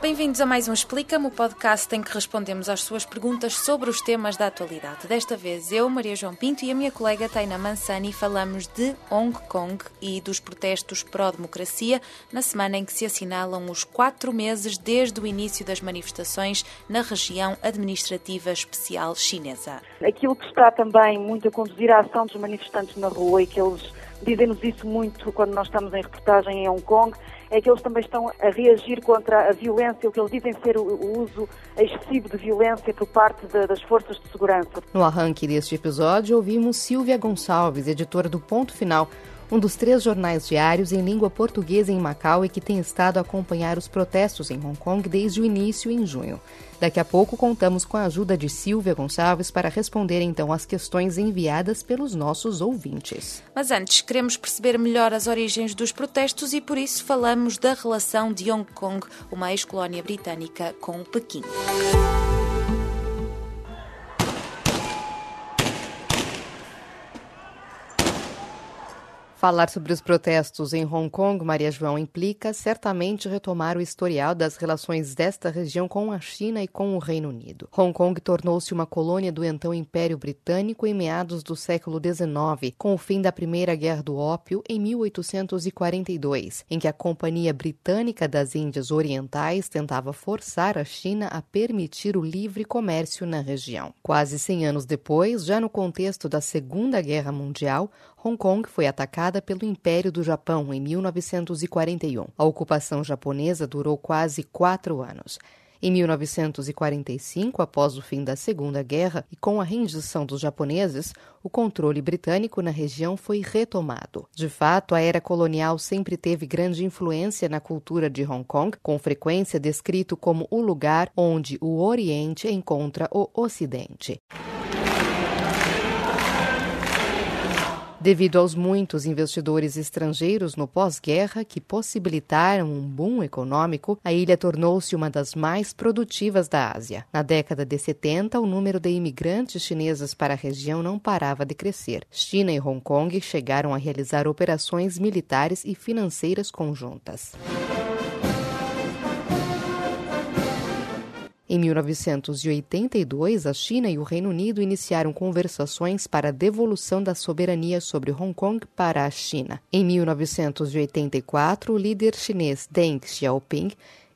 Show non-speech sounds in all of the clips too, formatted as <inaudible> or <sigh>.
Bem-vindos a mais um Explica-me, o podcast em que respondemos às suas perguntas sobre os temas da atualidade. Desta vez eu, Maria João Pinto e a minha colega Taina Mansani falamos de Hong Kong e dos protestos pró-democracia na semana em que se assinalam os quatro meses desde o início das manifestações na região administrativa especial chinesa. Aquilo que está também muito a conduzir a ação dos manifestantes na rua e que eles dizem-nos isso muito quando nós estamos em reportagem em Hong Kong, é que eles também estão a reagir contra a violência, o que eles dizem ser o, uso excessivo de violência por parte de, das forças de segurança. No arranque deste episódio, ouvimos Silvia Gonçalves, editora do Ponto Final, um dos três jornais diários em língua portuguesa em Macau e que tem estado a acompanhar os protestos em Hong Kong desde o início em junho. Daqui a pouco contamos com a ajuda de Silvia Gonçalves para responder então às questões enviadas pelos nossos ouvintes. Mas antes, queremos perceber melhor as origens dos protestos e por isso falamos da relação de Hong Kong, uma ex-colónia britânica, com Pequim. Falar sobre os protestos em Hong Kong, Maria João, implica certamente retomar o historial das relações desta região com a China e com o Reino Unido. Hong Kong tornou-se uma colônia do então Império Britânico em meados do século XIX, com o fim da Primeira Guerra do Ópio em 1842, em que a Companhia Britânica das Índias Orientais tentava forçar a China a permitir o livre comércio na região. Quase 100 anos depois, já no contexto da Segunda Guerra Mundial, Hong Kong foi atacada pelo Império do Japão em 1941. A ocupação japonesa durou quase quatro anos. Em 1945, após o fim da Segunda Guerra e com a rendição dos japoneses, o controle britânico na região foi retomado. De fato, a era colonial sempre teve grande influência na cultura de Hong Kong, com frequência descrito como o lugar onde o Oriente encontra o Ocidente. Devido aos muitos investidores estrangeiros no pós-guerra que possibilitaram um boom econômico, a ilha tornou-se uma das mais produtivas da Ásia. Na década de 70, o número de imigrantes chineses para a região não parava de crescer. China e Hong Kong chegaram a realizar operações militares e financeiras conjuntas. Em 1982, a China e o Reino Unido iniciaram conversações para a devolução da soberania sobre Hong Kong para a China. Em 1984, o líder chinês Deng Xiaoping,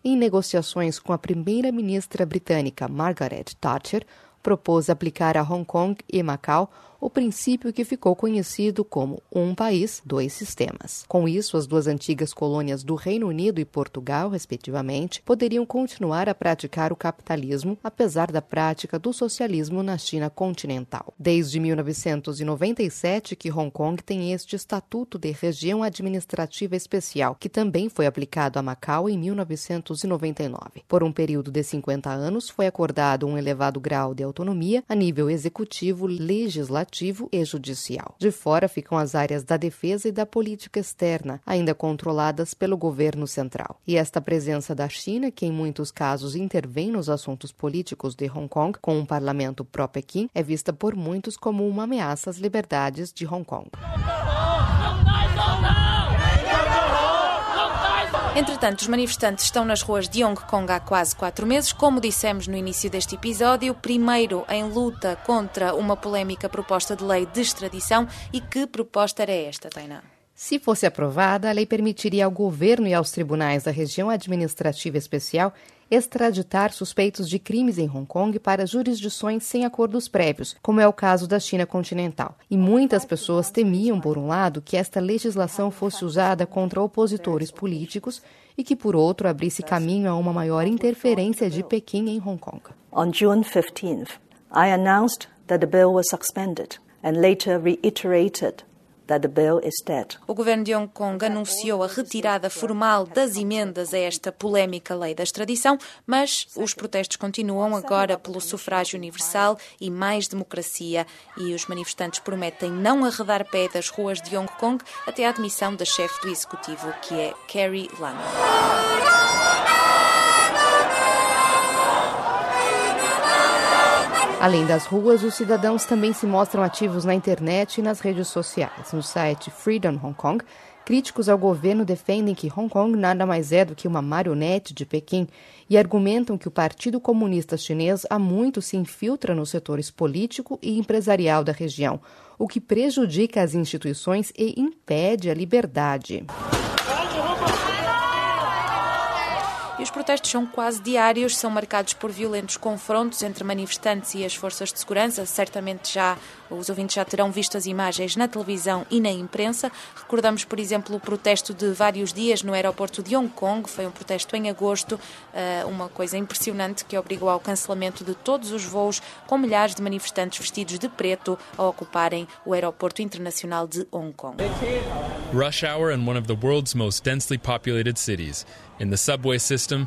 em negociações com a primeira-ministra britânica Margaret Thatcher, propôs aplicar a Hong Kong e Macau o princípio que ficou conhecido como um país, dois sistemas. Com isso, as duas antigas colônias do Reino Unido e Portugal, respectivamente, poderiam continuar a praticar o capitalismo, apesar da prática do socialismo na China continental. Desde 1997 que Hong Kong tem este estatuto de região administrativa especial, que também foi aplicado a Macau em 1999. Por um período de 50 anos, foi acordado um elevado grau de autonomia a nível executivo, legislativo legislativo e judicial. De fora ficam as áreas da defesa e da política externa, ainda controladas pelo governo central. E esta presença da China, que em muitos casos intervém nos assuntos políticos de Hong Kong, com um parlamento pró-Pequim, é vista por muitos como uma ameaça às liberdades de Hong Kong. Entretanto, os manifestantes estão nas ruas de Hong Kong há quase quatro meses, como dissemos no início deste episódio, primeiro em luta contra uma polémica proposta de lei de extradição. E que proposta era esta, Tainá? Se fosse aprovada, a lei permitiria ao governo e aos tribunais da região administrativa especial extraditar suspeitos de crimes em Hong Kong para jurisdições sem acordos prévios, como é o caso da China continental. E muitas pessoas temiam, por um lado, que esta legislação fosse usada contra opositores políticos e que, por outro, abrisse caminho a uma maior interferência de Pequim em Hong Kong. On June 15th, I announced that the bill was suspended and later reiterated o governo de Hong Kong anunciou a retirada formal das emendas a esta polémica lei da extradição, mas os protestos continuam agora pelo sufrágio universal e mais democracia. E os manifestantes prometem não arredar pé das ruas de Hong Kong até a admissão da chefe do executivo, que é Carrie Lam. Além das ruas, os cidadãos também se mostram ativos na internet e nas redes sociais. No site Freedom Hong Kong, Críticos ao governo defendem que Hong Kong nada mais é do que uma marionete de Pequim e argumentam que o Partido Comunista Chinês há muito se infiltra nos setores político e empresarial da região, o que prejudica as instituições e impede a liberdade. Os protestos são quase diários, são marcados por violentos confrontos entre manifestantes e as forças de segurança. Certamente já os ouvintes já terão visto as imagens na televisão e na imprensa. Recordamos, por exemplo, o protesto de vários dias no aeroporto de Hong Kong. Foi um protesto em agosto, eh, uma coisa impressionante que obrigou ao cancelamento de todos os voos, com milhares de manifestantes vestidos de preto a ocuparem o aeroporto internacional de Hong Kong. Rush hour in one of the world's most densely populated cities. In the subway system.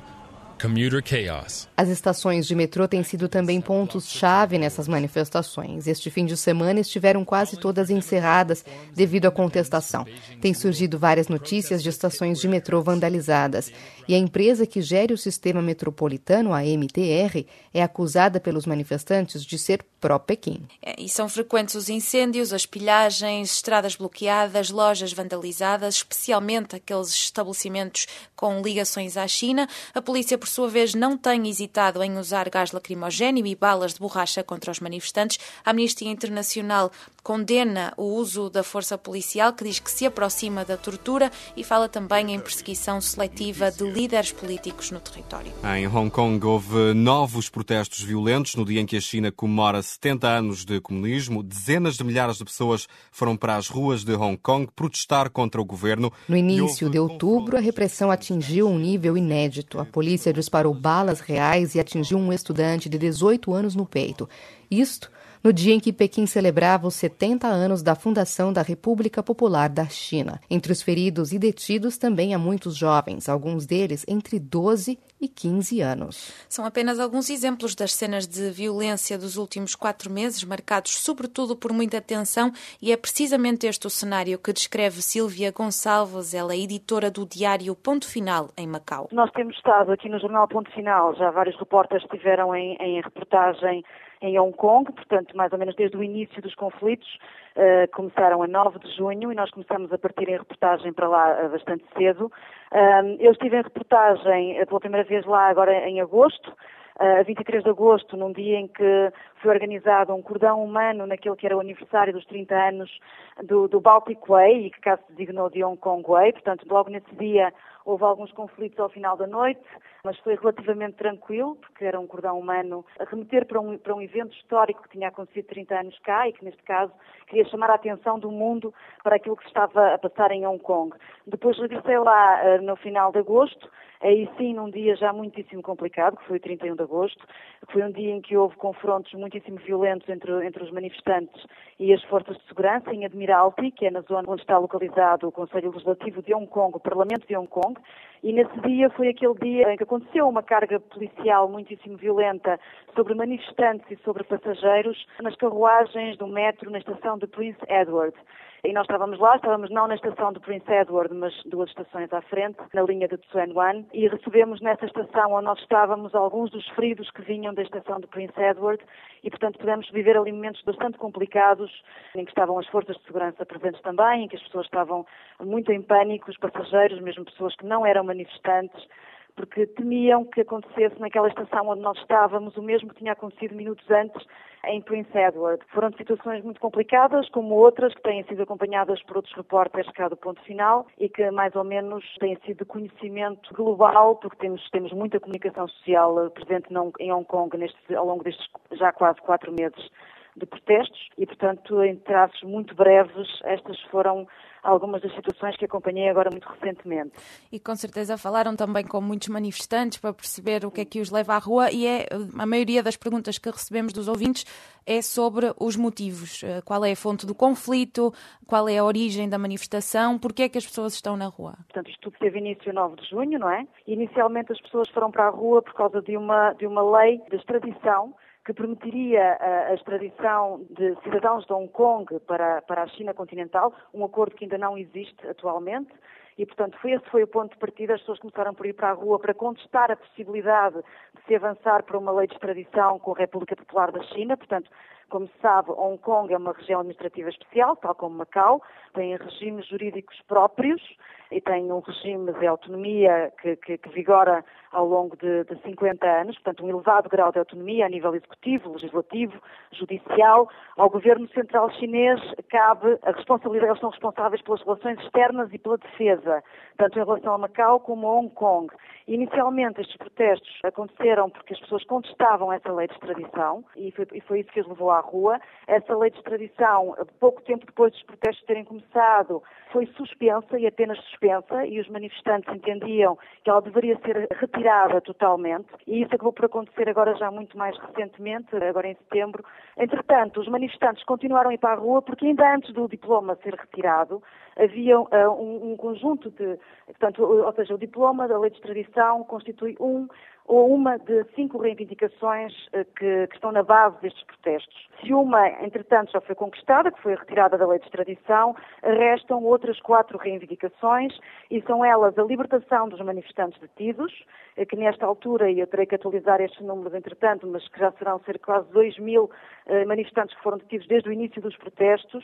As estações de metrô têm sido também pontos-chave nessas manifestações. Este fim de semana estiveram quase todas encerradas devido à contestação. Tem surgido várias notícias de estações de metrô vandalizadas. E a empresa que gere o sistema metropolitano, a MTR, é acusada pelos manifestantes de ser pró-Pequim. É, e são frequentes os incêndios, as pilhagens, estradas bloqueadas, lojas vandalizadas, especialmente aqueles estabelecimentos com ligações à China. A polícia, por sua vez, não tem hesitado em usar gás lacrimogéneo e balas de borracha contra os manifestantes. A Amnistia Internacional condena o uso da força policial, que diz que se aproxima da tortura e fala também em perseguição seletiva de líderes políticos no território. Em Hong Kong houve novos protestos violentos no dia em que a China comemora 70 anos de comunismo. Dezenas de milhares de pessoas foram para as ruas de Hong Kong protestar contra o governo. No início de outubro, a repressão atingiu um nível inédito. A polícia disparou balas reais e atingiu um estudante de 18 anos no peito. Isto no dia em que Pequim celebrava os 70 anos da fundação da República Popular da China. Entre os feridos e detidos também há muitos jovens, alguns deles entre 12 e 15 anos. São apenas alguns exemplos das cenas de violência dos últimos quatro meses, marcados sobretudo por muita tensão, e é precisamente este o cenário que descreve Silvia Gonçalves, ela é editora do diário Ponto Final, em Macau. Nós temos estado aqui no jornal Ponto Final, já vários repórteres estiveram em, em reportagem em Hong Kong, portanto, mais ou menos desde o início dos conflitos, uh, começaram a 9 de junho e nós começamos a partir em reportagem para lá uh, bastante cedo. Uh, eu estive em reportagem pela primeira vez lá agora em agosto, a 23 de agosto, num dia em que foi organizado um cordão humano naquele que era o aniversário dos 30 anos do, do Baltic Way e que cá se designou de Hong Kong Way. Portanto, logo nesse dia houve alguns conflitos ao final da noite, mas foi relativamente tranquilo, porque era um cordão humano a remeter para um, para um evento histórico que tinha acontecido 30 anos cá e que, neste caso, queria chamar a atenção do mundo para aquilo que se estava a passar em Hong Kong. Depois regressei lá uh, no final de agosto, aí sim num dia já muitíssimo complicado, que foi o 31 de agosto, foi um dia em que houve confrontos muitíssimo violentos entre, entre os manifestantes e as forças de segurança em Admiralty, que é na zona onde está localizado o Conselho Legislativo de Hong Kong, o Parlamento de Hong Kong, e nesse dia foi aquele dia em que aconteceu uma carga policial muitíssimo violenta sobre manifestantes e sobre passageiros nas carruagens do metro na estação de Prince Edward. E nós estávamos lá, estávamos não na estação de Prince Edward, mas duas estações à frente, na linha de Tsuen Wan, e recebemos nessa estação onde nós estávamos alguns dos feridos que vinham da estação de Prince Edward e, portanto, pudemos viver ali momentos bastante complicados, em que estavam as forças de segurança presentes também, em que as pessoas estavam muito em pânico, os passageiros, mesmo pessoas que não eram manifestantes, porque temiam que acontecesse naquela estação onde nós estávamos o mesmo que tinha acontecido minutos antes em Prince Edward. Foram situações muito complicadas, como outras que têm sido acompanhadas por outros repórteres cá do ponto final e que mais ou menos têm sido de conhecimento global, porque temos, temos muita comunicação social presente em Hong Kong nestes, ao longo destes já quase quatro meses de protestos e, portanto, em traços muito breves, estas foram algumas das situações que acompanhei agora muito recentemente. E com certeza falaram também com muitos manifestantes para perceber o que é que os leva à rua e é a maioria das perguntas que recebemos dos ouvintes é sobre os motivos. Eh, qual é a fonte do conflito? Qual é a origem da manifestação? Por que é que as pessoas estão na rua? Portanto, isto tudo teve início 9 de junho, não é? Inicialmente as pessoas foram para a rua por causa de uma, de uma lei de extradição que permitiria a, a, extradição de cidadãos de Hong Kong para, para a China continental, um acordo que ainda não existe atualmente. E, portanto, foi, esse foi o ponto de partida. As pessoas começaram por ir para a rua para contestar a possibilidade de se avançar para uma lei de extradição com a República Popular da China. Portanto, como se sabe, Hong Kong é uma região administrativa especial, tal como Macau, tem regimes jurídicos próprios e tem um regime de autonomia que, que, que vigora ao longo de, de 50 anos, portanto, um elevado grau de autonomia a nível executivo, legislativo, judicial. Ao governo central chinês cabe a responsabilidade, eles são responsáveis pelas relações externas e pela defesa, tanto em relação a Macau como a Hong Kong. Inicialmente, estes protestos aconteceram porque as pessoas contestavam essa lei de extradição e foi, e foi isso que os levou à rua. Essa lei de extradição, pouco tempo depois dos protestos terem começado, foi suspensa e apenas suspensa e os manifestantes entendiam que ela deveria ser retirada totalmente e isso acabou por acontecer agora já muito mais recentemente, agora em setembro. Entretanto, os manifestantes continuaram a ir para a rua porque ainda antes do diploma ser retirado havia uh, um, um, conjunto de, portanto, ou seja, o diploma da lei de extradição constitui um ou uma de cinco reivindicações uh, que, que, estão na base destes protestos. Se uma, entretanto, já foi conquistada, que foi retirada da lei de extradição, restam outras quatro reivindicações e são elas a libertação dos manifestantes detidos, uh, que nesta altura, e eu terei que atualizar estes números entretanto, mas que já serão cerca de quase 2 mil manifestantes que foram detidos desde o início dos protestos,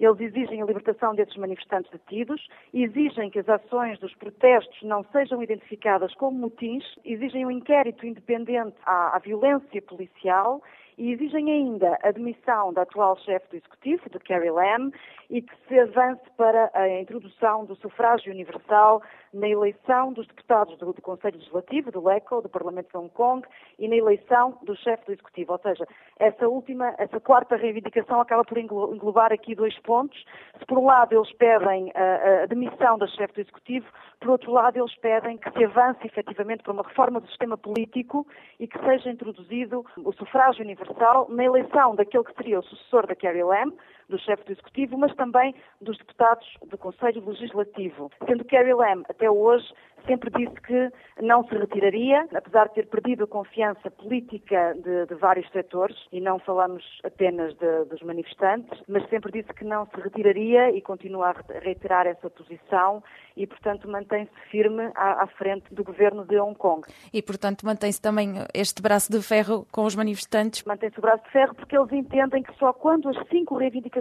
eles exigem a libertação desses manifestantes detidos, exigem que as ações dos protestos não sejam identificadas como motins, exigem um inquérito independente à, à violência policial e exigem ainda a demissão da atual chefe do Executivo, de Carrie Lam, e que se avance para a introdução do sufrágio universal na eleição dos deputados do, do Conselho Legislativo, do LECO, do Parlamento de Hong Kong, e na eleição do chefe do Executivo. Ou seja, essa última, essa quarta reivindicação acaba por englobar aqui dois pontos. Se por um lado eles pedem a, demissão da chefe do Executivo, por outro lado eles pedem que se avance efetivamente para uma reforma do sistema político e que seja introduzido o sufrágio universal na eleição daquele que seria o sucessor da Carrie Lam, do chefe do Executivo, mas também dos deputados do Conselho Legislativo. Sendo Carrie Lam, até hoje, sempre disse que não se retiraria, apesar de ter perdido a confiança política de, de vários setores, e não falamos apenas de, dos manifestantes, mas sempre disse que não se retiraria e continua a reiterar essa posição e, portanto, mantém-se firme à, à, frente do governo de Hong Kong. E, portanto, mantém-se também este braço de ferro com os manifestantes? Mantém-se o braço de ferro porque eles entendem que só quando as cinco reivindicações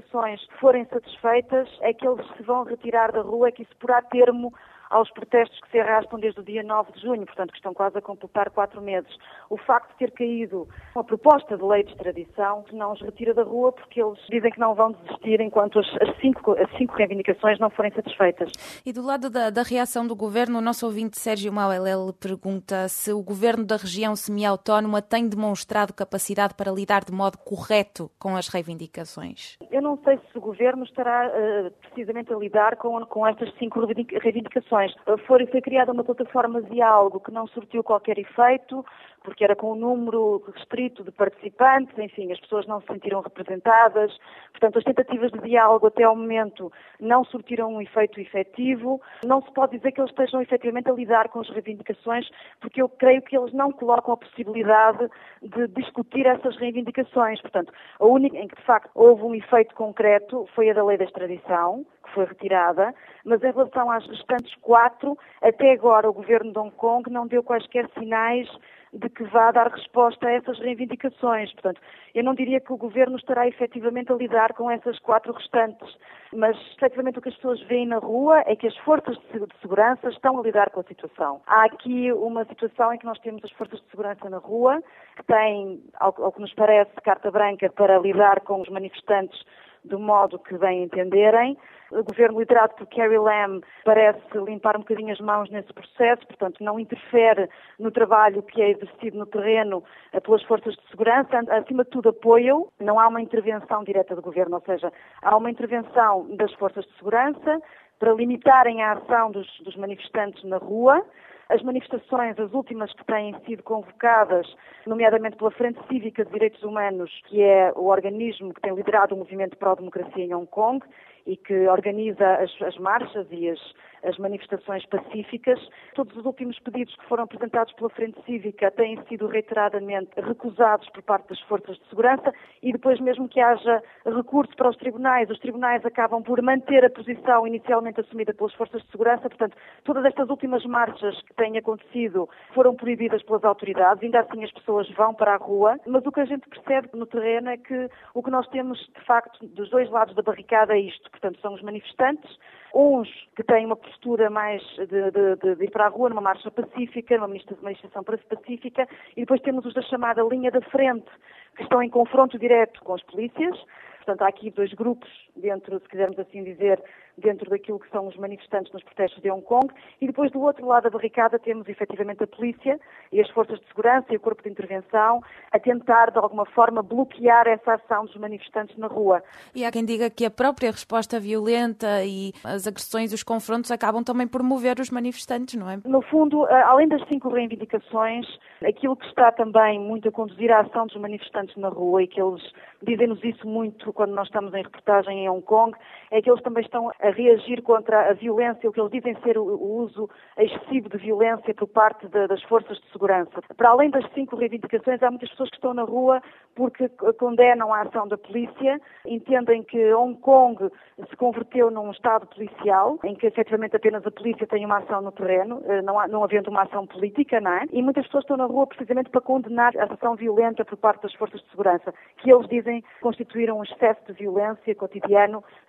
forem satisfeitas é que eles se vão retirar da rua, é que isso porá termo aos protestos que se arrastam desde o dia 9 de junho, portanto, que estão quase a completar quatro meses. O facto de ter caído uma proposta de lei de extradição não os retira da rua porque eles dizem que não vão desistir enquanto as, as cinco, as cinco reivindicações não forem satisfeitas. E do lado da, da reação do governo, o nosso ouvinte Sérgio Mauelel pergunta se o governo da região semi-autónoma tem demonstrado capacidade para lidar de modo correto com as reivindicações. Eu não sei se o governo estará uh, precisamente a lidar com, com estas cinco reivindicações informações. Foi, foi criada uma plataforma de diálogo que não surtiu qualquer efeito, porque era com um número restrito de participantes, enfim, as pessoas não se sentiram representadas. Portanto, as tentativas de diálogo até ao momento não surtiram um efeito efetivo. Não se pode dizer que eles estejam efetivamente a lidar com as reivindicações, porque eu creio que eles não colocam a possibilidade de discutir essas reivindicações. Portanto, a única em que de facto houve um efeito concreto foi a da lei da extradição, que foi retirada, mas em relação às restantes quatro, até agora o governo de Hong Kong não deu quaisquer sinais de que vá dar resposta a essas reivindicações. Portanto, eu não diria que o governo estará efetivamente a lidar com essas quatro restantes, mas efetivamente o que as pessoas veem na rua é que as forças de segurança estão a lidar com a situação. Há aqui uma situação em que nós temos as forças de segurança na rua, que têm, ao, que nos parece, carta branca para lidar com os manifestantes do modo que bem entenderem. O governo liderado por Carrie Lam parece limpar um bocadinho as mãos nesse processo, portanto, não interfere no trabalho que é exercido no terreno eh, pelas forças de segurança. Acima de tudo, apoiam. Não há uma intervenção direta do governo, ou seja, há uma intervenção das forças de segurança para limitarem a ação dos, dos manifestantes na rua. As manifestações, as últimas que têm sido convocadas, nomeadamente pela Frente Cívica de Direitos Humanos, que é o organismo que tem liderado o movimento pró-democracia em Hong Kong e que organiza as, as marchas e as, as manifestações pacíficas. Todos os últimos pedidos que foram apresentados pela Frente Cívica têm sido reiteradamente recusados por parte das forças de segurança e depois mesmo que haja recurso para os tribunais, os tribunais acabam por manter a posição inicialmente assumida pelas forças de segurança. Portanto, todas estas últimas marchas que têm acontecido foram proibidas pelas autoridades, ainda assim as pessoas vão para a rua, mas o que a gente percebe no terreno é que o que nós temos, de facto, dos dois lados da barricada é isto. Portanto, são os manifestantes, uns que têm uma postura mais de, de, de ir para a rua numa marcha pacífica, numa manifestação pacífica, e depois temos os da chamada linha da frente, que estão em confronto direto com as polícias. Portanto, há aqui dois grupos dentro, se quisermos assim dizer, dentro daquilo que são os manifestantes nos protestos de Hong Kong, e depois do outro lado da barricada temos efetivamente a polícia e as forças de segurança e o corpo de intervenção a tentar, de alguma forma, bloquear essa ação dos manifestantes na rua. E há quem diga que a própria resposta violenta e as agressões, os confrontos, acabam também por mover os manifestantes, não é? No fundo, além das cinco reivindicações, aquilo que está também muito a conduzir a ação dos manifestantes na rua e que eles dizem-nos isso muito quando nós estamos em reportagem em Hong Kong, é que eles também estão a reagir contra a violência, o que eles dizem ser o, uso excessivo de violência por parte de, das forças de segurança. Para além das cinco reivindicações, há muitas pessoas que estão na rua porque condenam a ação da polícia, entendem que Hong Kong se converteu num Estado policial, em que efetivamente apenas a polícia tem uma ação no terreno, eh, não, há, não havendo uma ação política, não é? E muitas pessoas estão na rua precisamente para condenar a ação violenta por parte das forças de segurança, que eles dizem constituir um excesso de violência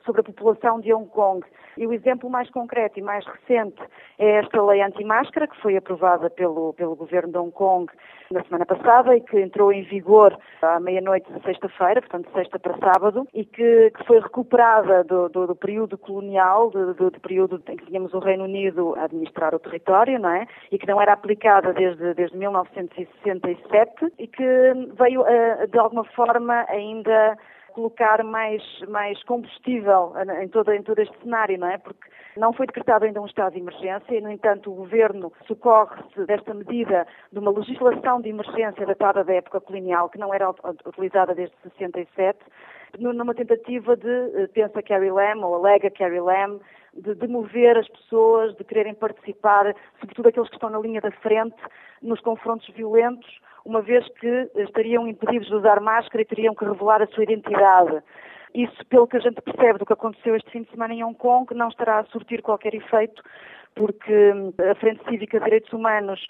sobre a população de Hong Kong. E o exemplo mais concreto e mais recente é esta lei anti-máscara, que foi aprovada pelo, pelo governo de Hong Kong na semana passada e que entrou em vigor à meia-noite de sexta-feira, portanto, sexta para sábado, e que, que foi recuperada do, do, do período colonial, do, do, do, período em que tínhamos o Reino Unido a administrar o território, não é? E que não era aplicada desde, desde 1967 e que veio, eh, de alguma forma, ainda colocar mais, mais combustível em todo, em todo este cenário, não é? Porque não foi decretado ainda um estado de emergência e, no entanto, o Governo socorre-se desta medida de uma legislação de emergência datada da época colonial, que não era utilizada desde 67, numa tentativa de, eh, pensa Carrie Lam, ou alega Carrie Lam, de, de mover as pessoas, de quererem participar, sobretudo aqueles que estão na linha da frente, nos confrontos violentos, uma vez que estariam impedidos de usar máscara e teriam que revelar a sua identidade. Isso, pelo que a gente percebe do que aconteceu este fim de semana em Hong Kong, não estará a surtir qualquer efeito, porque a Frente Cívica de Direitos Humanos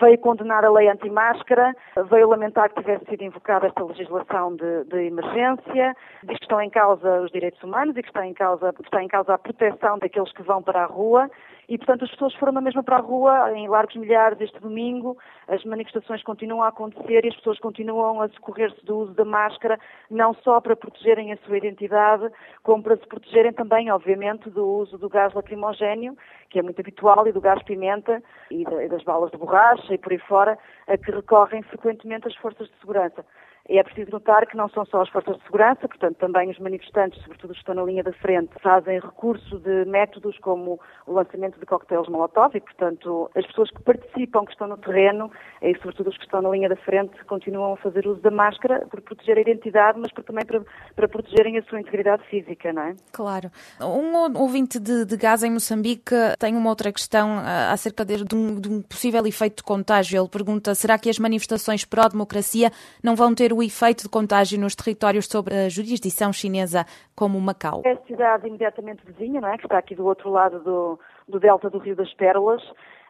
veio condenar a lei anti-máscara, veio lamentar que tivesse sido invocada esta legislação de, de, emergência, diz que estão em causa os direitos humanos e que está em causa, está em causa a proteção daqueles que vão para a rua e, portanto, as pessoas foram na mesma para a rua, em largos milhares este domingo, as manifestações continuam a acontecer e as pessoas continuam a socorrer-se do uso da máscara, não só para protegerem a sua identidade, como para se protegerem também, obviamente, do uso do gás lacrimogéneo, que é muito habitual, e do gás pimenta e das balas de borracha e por aí fora, a que recorrem frequentemente as forças de segurança. E é preciso notar que não são só as forças de segurança, portanto, também os manifestantes, sobretudo os que estão na linha da frente, fazem recurso de métodos como o lançamento de coquetéis Molotov e, portanto, as pessoas que participam, que estão no terreno, e sobretudo os que estão na linha da frente, continuam a fazer uso da máscara por proteger a identidade, mas também para, para protegerem a sua integridade física, não é? Claro. Um ouvinte de, de Gaza em Moçambique tem uma outra questão uh, acerca de, de, um, de um possível efeito de contágio. Ele pergunta, será que as manifestações pró-democracia não vão ter o efeito de contágio nos territórios sobre a jurisdição chinesa, como Macau? É a cidade imediatamente vizinha, não é? que está aqui do outro lado do, do delta do Rio das Pérolas,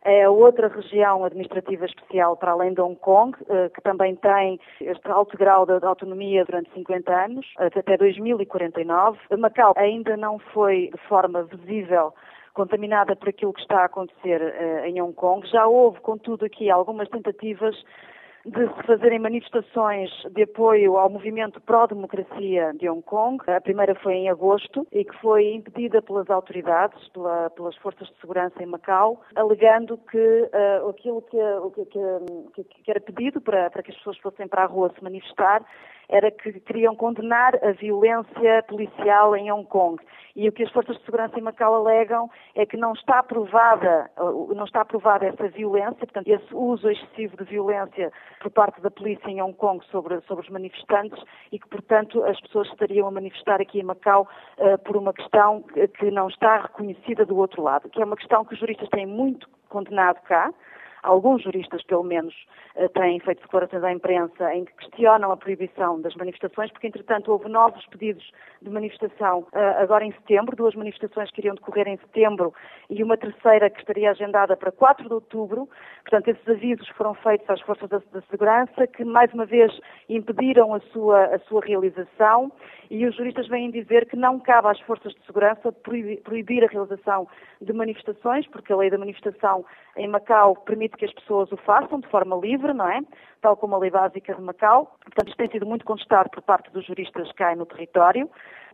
é outra região administrativa especial para além de Hong Kong, eh, que também tem este alto grau de autonomia durante 50 anos, até 2049. Macau ainda não foi de forma visível contaminada por aquilo que está a acontecer eh, em Hong Kong. Já houve, contudo, aqui algumas tentativas de se fazerem manifestações de apoio ao movimento pró-democracia de Hong Kong. A primeira foi em agosto e que foi impedida pelas autoridades, pela, pelas forças de segurança em Macau, alegando que uh, aquilo que, que, que, que, era pedido para, para que as pessoas fossem para a rua se manifestar era que queriam condenar a violência policial em Hong Kong. E o que as forças de segurança em Macau alegam é que não está aprovada, não está aprovada essa violência, portanto, esse uso excessivo de violência por parte da polícia em Hong Kong sobre, sobre os manifestantes e que, portanto, as pessoas estariam a manifestar aqui em Macau uh, por uma questão que não está reconhecida do outro lado, que é uma questão que os juristas têm muito condenado cá, alguns juristas, pelo menos, eh, têm feito declarações à imprensa em que questionam a proibição das manifestações, porque, entretanto, houve novos pedidos de manifestação eh, agora em setembro, duas manifestações que iriam decorrer em setembro e uma terceira que estaria agendada para 4 de outubro. Portanto, esses avisos foram feitos às forças da, segurança, que, mais uma vez, impediram a sua, a sua realização e os juristas vêm dizer que não cabe às forças de segurança proibir a realização de manifestações, porque a lei da manifestação em Macau permite que as pessoas o façam de forma livre, não é? Tal como a lei básica de Macau. Portanto, isto tem sido muito contestado por parte dos juristas cá no território.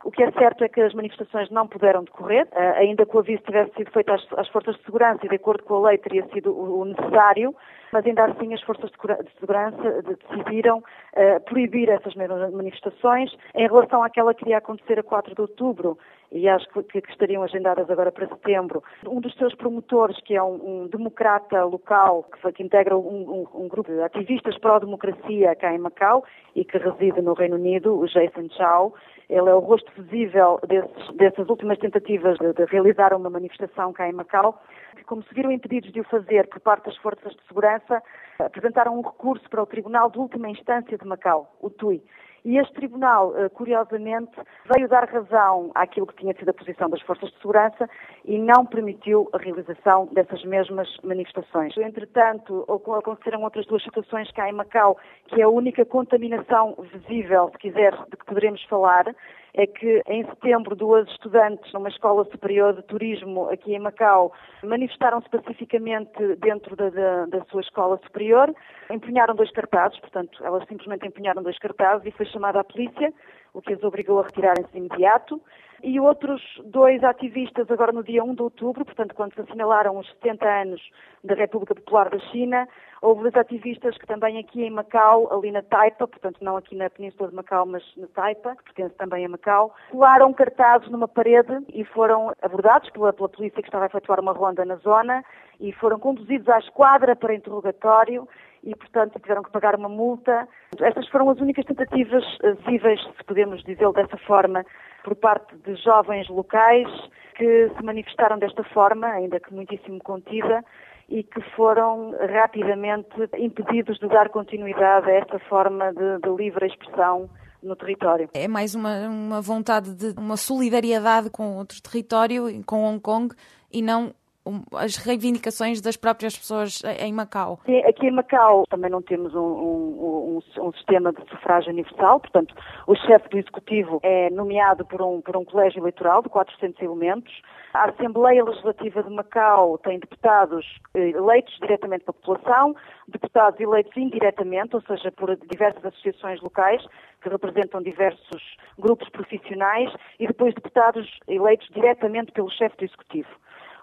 O que é certo é que as manifestações não puderam decorrer, uh, ainda que o aviso tivesse sido feito às, forças de segurança e de acordo com a lei teria sido o, necessário, mas ainda assim as forças de, segurança decidiram uh, proibir essas manifestações em relação àquela que iria acontecer a 4 de outubro e acho que, que estariam agendadas agora para setembro. Um dos seus promotores, que é um, um democrata local, que, que integra um, um, um, grupo de ativistas pró-democracia cá em Macau e que reside no Reino Unido, o Jason Chow, ele é o rosto visível desses, dessas últimas tentativas de, de, realizar uma manifestação cá em Macau, que, como se viram impedidos de o fazer por parte das forças de segurança, apresentaram um recurso para o Tribunal de Última Instância de Macau, o TUI. E este tribunal, eh, curiosamente, veio dar razão àquilo que tinha sido a posição das forças de segurança e não permitiu a realização dessas mesmas manifestações. Entretanto, aconteceram outras duas situações cá em Macau, que é a única contaminação visível, se quiser, de que poderemos falar, é que em setembro duas estudantes numa escola superior de turismo aqui em Macau manifestaram-se pacificamente dentro da, da, da, sua escola superior, empunharam dois cartazes, portanto elas simplesmente empunharam dois cartazes e foi chamada a polícia, o que as obrigou a retirarem-se de imediato e outros dois ativistas agora no dia 1 de outubro, portanto, quando se assinalaram os 70 anos da República Popular da China, houve dois ativistas que também aqui em Macau, ali na Taipa, portanto não aqui na Península de Macau, mas na Taipa, que pertence também a Macau, colaram cartazes numa parede e foram abordados pela, pela polícia que estava a efetuar uma ronda na zona e foram conduzidos à esquadra para interrogatório e, portanto, tiveram que pagar uma multa. Estas foram as únicas tentativas visíveis, se podemos dizê-lo dessa forma, por parte de jovens locais que se manifestaram desta forma, ainda que muitíssimo contida, e que foram rapidamente impedidos de dar continuidade a esta forma de, de livre expressão no território. É mais uma, uma vontade de uma solidariedade com outro território, com Hong Kong, e não as reivindicações das próprias pessoas em Macau? Sim, aqui em Macau também não temos um, um, um, um, sistema de sufrágio universal, portanto, o chefe do executivo é nomeado por um, por um colégio eleitoral de 400 elementos. A Assembleia Legislativa de Macau tem deputados eh, eleitos diretamente pela população, deputados eleitos indiretamente, ou seja, por diversas associações locais que representam diversos grupos profissionais, e depois deputados eleitos diretamente pelo chefe do executivo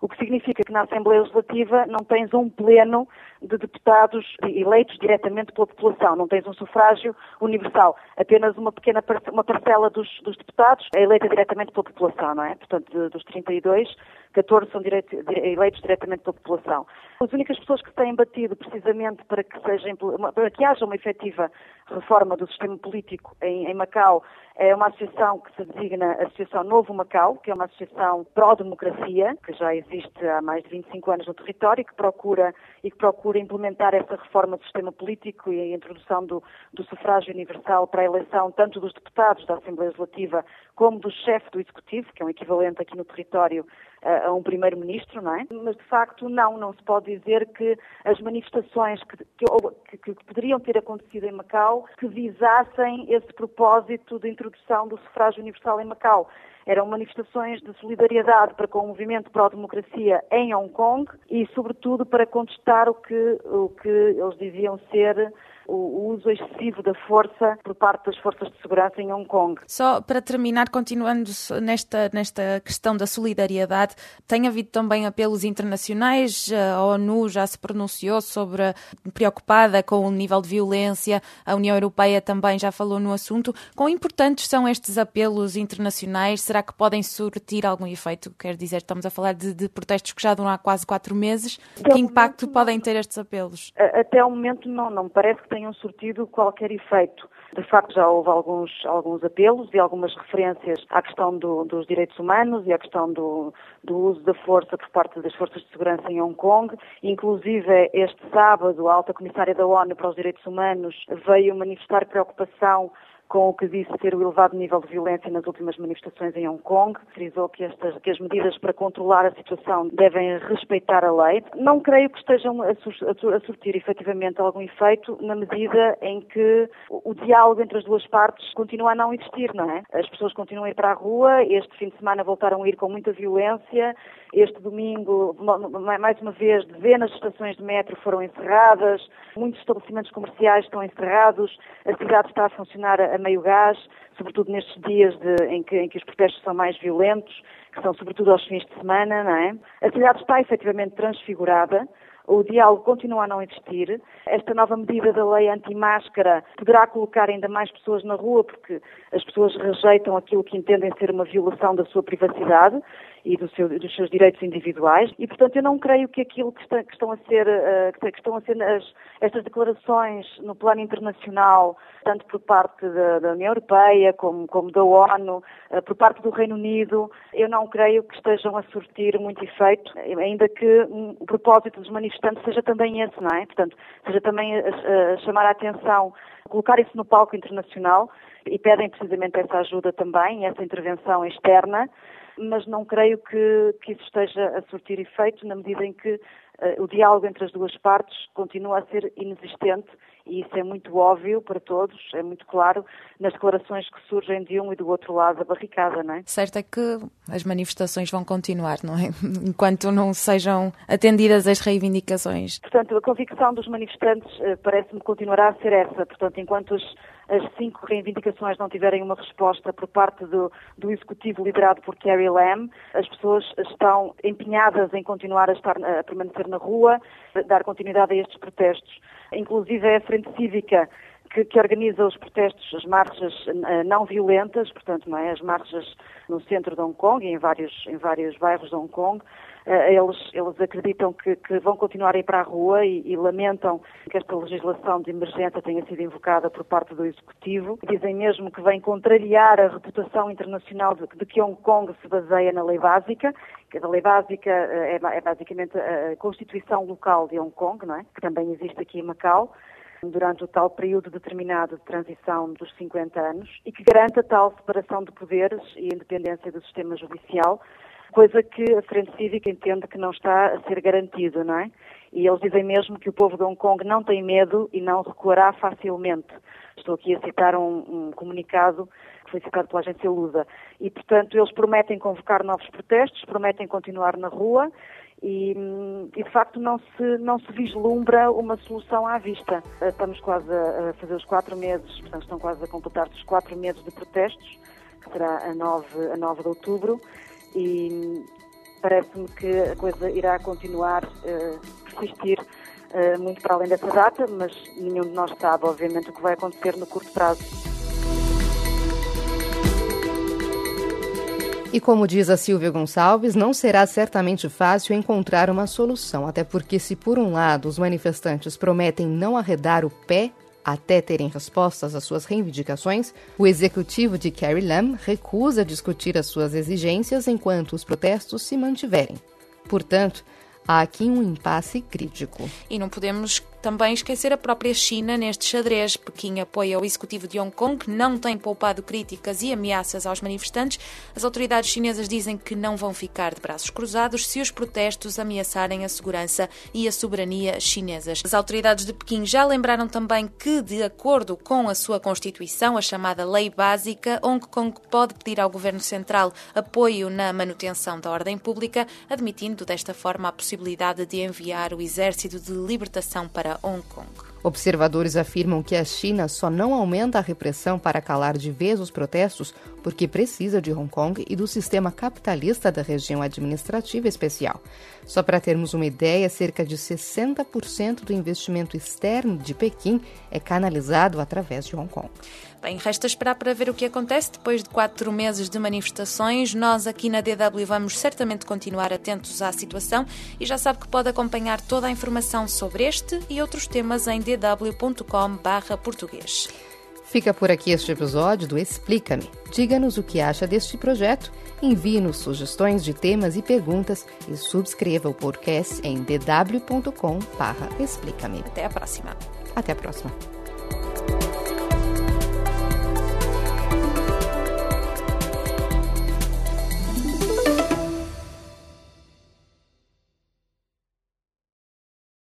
o que significa que na Assembleia Legislativa não tens um pleno de deputados eleitos diretamente pela população, não tens um sufrágio universal, apenas uma pequena uma parcela dos, dos deputados é eleita diretamente pela população, não é? Portanto, dos 32, 14 são direito, eleitos diretamente pela população. As únicas pessoas que têm batido precisamente para que, seja, para que haja uma efetiva reforma do sistema político em, em Macau é uma associação que se designa Associação Novo Macau, que é uma associação pró-democracia, que já existe há mais de 25 anos no território e que procura, e que procura implementar essa reforma do sistema político e a introdução do, do sufrágio universal para a eleição tanto dos deputados da Assembleia Legislativa como do chefe do Executivo, que é um equivalente aqui no território a, um primeiro-ministro, não é? Mas, de facto, não, não se pode dizer que as manifestações que, que, que, que poderiam ter acontecido em Macau que visassem esse propósito de introdução do sufrágio universal em Macau. Eram manifestações de solidariedade para com o movimento pró-democracia em Hong Kong e, sobretudo, para contestar o que, o que eles diziam ser o uso excessivo da força por parte das forças de segurança em Hong Kong. Só para terminar, continuando nesta, nesta questão da solidariedade, tem havido também apelos internacionais, a ONU já se pronunciou sobre preocupada com o nível de violência, a União Europeia também já falou no assunto. Quão importantes são estes apelos internacionais? Será que podem surtir algum efeito? Quer dizer, estamos a falar de, de protestos que já duram há quase quatro meses. Até que impacto momento, podem ter estes apelos? Até o momento não, não parece que tenham surtido qualquer efeito. De facto, já houve alguns, alguns apelos e algumas referências à questão do, dos direitos humanos e à questão do, do, uso da força por parte das forças de segurança em Hong Kong. Inclusive, este sábado, a alta comissária da ONU para os Direitos Humanos veio manifestar preocupação com o que disse ser o elevado nível de violência nas últimas manifestações em Hong Kong. Frisou que, estas, que as medidas para controlar a situação devem respeitar a lei. Não creio que estejam a, sur, a surtir efetivamente algum efeito na medida em que o, o diálogo entre as duas partes continua a não existir, não é? As pessoas continuam a ir para a rua, este fim de semana voltaram a ir com muita violência, este domingo, mais uma vez, dezenas de estações de metro foram encerradas, muitos estabelecimentos comerciais estão encerrados, a cidade está a funcionar a meio gás, sobretudo nestes dias de, em, que, em, que, os protestos são mais violentos, que são sobretudo aos fins de semana, não é? A cidade está efetivamente transfigurada, o diálogo continua a não existir. Esta nova medida da lei anti-máscara poderá colocar ainda mais pessoas na rua, porque as pessoas rejeitam aquilo que entendem ser uma violação da sua privacidade e do seu, dos seus direitos individuais e, portanto, eu não creio que aquilo que, está, que estão a ser, uh, que estão a ser as, estas declarações no plano internacional, tanto por parte da, da União Europeia como, como da ONU, uh, por parte do Reino Unido, eu não creio que estejam a surtir muito efeito, ainda que o propósito dos manifestantes seja também esse, não é? Portanto, seja também a, a chamar a atenção, colocar isso no palco internacional e pedem precisamente essa ajuda também, essa intervenção externa, mas não creio que, que isso esteja a surtir efeito na medida em que uh, o diálogo entre as duas partes continua a ser inexistente e isso é muito óbvio para todos, é muito claro nas declarações que surgem de um e do outro lado da barricada, não é? Certo é que as manifestações vão continuar, não é? <laughs> Enquanto não sejam atendidas as reivindicações. Portanto, a convicção dos manifestantes uh, parece-me continuará a ser essa. Portanto, enquanto os, as cinco reivindicações não tiverem uma resposta por parte do, do Executivo liderado por Carrie Lam, as pessoas estão empenhadas em continuar a, estar, a permanecer na rua, dar continuidade a estes protestos. Inclusive é a Frente Cívica que, que, organiza os protestos, as marchas uh, não violentas, portanto, não é? as marchas no centro de Hong Kong e em vários, em vários bairros de Hong Kong, eh, eles, eles acreditam que, que, vão continuar a ir para a rua e, e, lamentam que esta legislação de emergência tenha sido invocada por parte do Executivo. Dizem mesmo que vem contrariar a reputação internacional de, de que Hong Kong se baseia na lei básica, que a lei básica eh, é, é basicamente a Constituição local de Hong Kong, não é? que também existe aqui em Macau durante o tal período determinado de transição dos 50 anos e que garanta tal separação de poderes e independência do sistema judicial coisa que a Frente Cívica entende que não está a ser garantido, não é? E eles dizem mesmo que o povo de Hong Kong não tem medo e não recuará facilmente. Estou aqui a citar um, um comunicado que foi citado pela agência Lusa. E, portanto, eles prometem convocar novos protestos, prometem continuar na rua e, e, de facto não se, não se vislumbra uma solução à vista. Estamos quase a fazer os quatro meses, portanto estão quase a completar os quatro meses de protestos, que será a 9, a 9 de outubro, e parece-me que a coisa irá continuar a uh, persistir uh, muito para além dessa data, mas nenhum de nós sabe, obviamente, o que vai acontecer no curto prazo. E como diz a Silvia Gonçalves, não será certamente fácil encontrar uma solução, até porque, se por um lado os manifestantes prometem não arredar o pé até terem respostas às suas reivindicações, o executivo de Carrie Lam recusa discutir as suas exigências enquanto os protestos se mantiverem. Portanto, há aqui um impasse crítico. E não podemos também esquecer a própria China neste xadrez. Pequim apoia o executivo de Hong Kong, que não tem poupado críticas e ameaças aos manifestantes. As autoridades chinesas dizem que não vão ficar de braços cruzados se os protestos ameaçarem a segurança e a soberania chinesas. As autoridades de Pequim já lembraram também que, de acordo com a sua Constituição, a chamada Lei Básica, Hong Kong pode pedir ao governo central apoio na manutenção da ordem pública, admitindo desta forma a possibilidade de enviar o Exército de Libertação para Hong Kong. Observadores afirmam que a China só não aumenta a repressão para calar de vez os protestos porque precisa de Hong Kong e do sistema capitalista da região administrativa especial. Só para termos uma ideia, cerca de 60% do investimento externo de Pequim é canalizado através de Hong Kong. Bem, resta esperar para ver o que acontece. Depois de quatro meses de manifestações, nós aqui na DW vamos certamente continuar atentos à situação e já sabe que pode acompanhar toda a informação sobre este e outros temas em dw.com/português. Fica por aqui este episódio do Explica-me. Diga-nos o que acha deste projeto, envie-nos sugestões de temas e perguntas e subscreva o podcast em dw.com/explica-me. Até a próxima. Até a próxima.